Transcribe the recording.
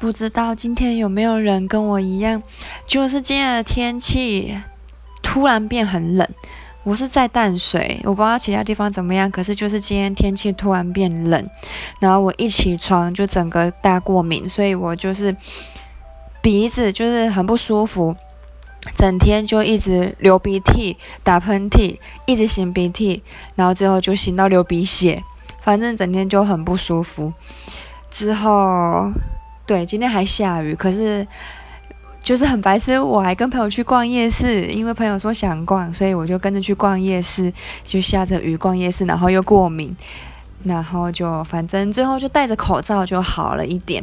不知道今天有没有人跟我一样，就是今天的天气突然变很冷。我是在淡水，我不知道其他地方怎么样，可是就是今天天气突然变冷，然后我一起床就整个大过敏，所以我就是鼻子就是很不舒服，整天就一直流鼻涕、打喷嚏，一直擤鼻涕，然后最后就擤到流鼻血，反正整天就很不舒服。之后。对，今天还下雨，可是就是很白痴。我还跟朋友去逛夜市，因为朋友说想逛，所以我就跟着去逛夜市。就下着雨逛夜市，然后又过敏，然后就反正最后就戴着口罩就好了一点。